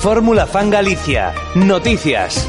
Fórmula Fan Galicia. Noticias.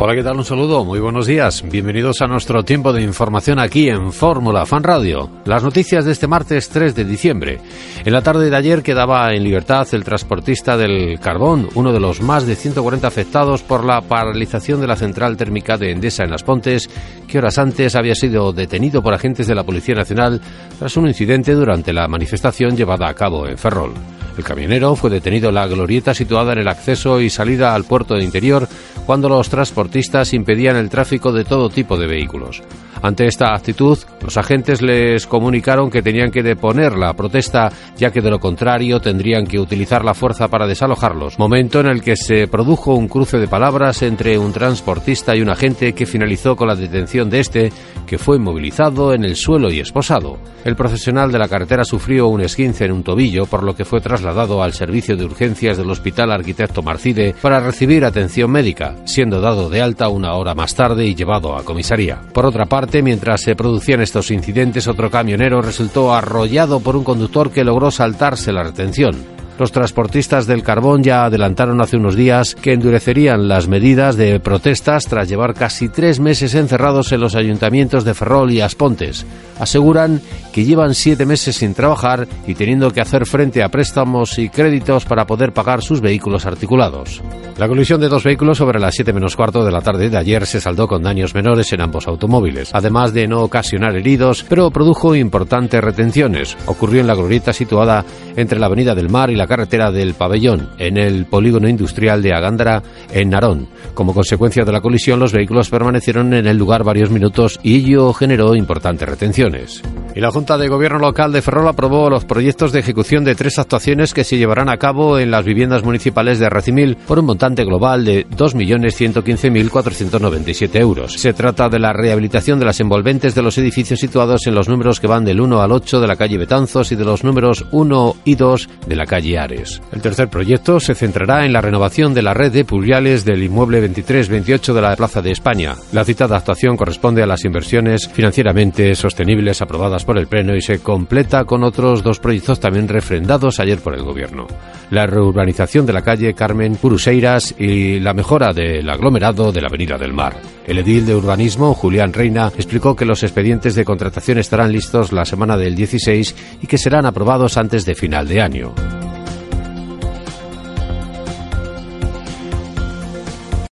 Hola, ¿qué tal? Un saludo, muy buenos días. Bienvenidos a nuestro tiempo de información aquí en Fórmula Fan Radio. Las noticias de este martes 3 de diciembre. En la tarde de ayer quedaba en libertad el transportista del carbón, uno de los más de 140 afectados por la paralización de la central térmica de Endesa en Las Pontes, que horas antes había sido detenido por agentes de la Policía Nacional tras un incidente durante la manifestación llevada a cabo en Ferrol. El camionero fue detenido en la glorieta situada en el acceso y salida al puerto de interior cuando los transportistas impedían el tráfico de todo tipo de vehículos. Ante esta actitud, los agentes les comunicaron que tenían que deponer la protesta, ya que de lo contrario tendrían que utilizar la fuerza para desalojarlos, momento en el que se produjo un cruce de palabras entre un transportista y un agente que finalizó con la detención de este, que fue inmovilizado en el suelo y esposado. El profesional de la carretera sufrió un esguince en un tobillo, por lo que fue trasladado al servicio de urgencias del Hospital Arquitecto Marcide para recibir atención médica, siendo dado de alta una hora más tarde y llevado a comisaría. Por otra parte, mientras se producían estos incidentes, otro camionero resultó arrollado por un conductor que logró saltarse la retención. Los transportistas del carbón ya adelantaron hace unos días que endurecerían las medidas de protestas tras llevar casi tres meses encerrados en los ayuntamientos de Ferrol y Aspontes. Aseguran que llevan siete meses sin trabajar y teniendo que hacer frente a préstamos y créditos para poder pagar sus vehículos articulados. La colisión de dos vehículos sobre las 7 menos cuarto de la tarde de ayer se saldó con daños menores en ambos automóviles, además de no ocasionar heridos, pero produjo importantes retenciones. Ocurrió en la glorieta situada entre la Avenida del Mar y la carretera del Pabellón, en el polígono industrial de Agándara, en Narón. Como consecuencia de la colisión, los vehículos permanecieron en el lugar varios minutos y ello generó importantes retenciones. Y la Junta de Gobierno Local de Ferrol aprobó los proyectos de ejecución de tres actuaciones que se llevarán a cabo en las viviendas municipales de Recimil por un montante global de 2.115.497 euros. Se trata de la rehabilitación de las envolventes de los edificios situados en los números que van del 1 al 8 de la calle Betanzos y de los números 1 y 2 de la calle Ares. El tercer proyecto se centrará en la renovación de la red de pluviales del inmueble 23-28 de la Plaza de España. La citada actuación corresponde a las inversiones financieramente sostenibles por el Pleno y se completa con otros dos proyectos también refrendados ayer por el Gobierno. La reurbanización de la calle Carmen Puruseiras y la mejora del aglomerado de la Avenida del Mar. El edil de urbanismo, Julián Reina, explicó que los expedientes de contratación estarán listos la semana del 16 y que serán aprobados antes de final de año.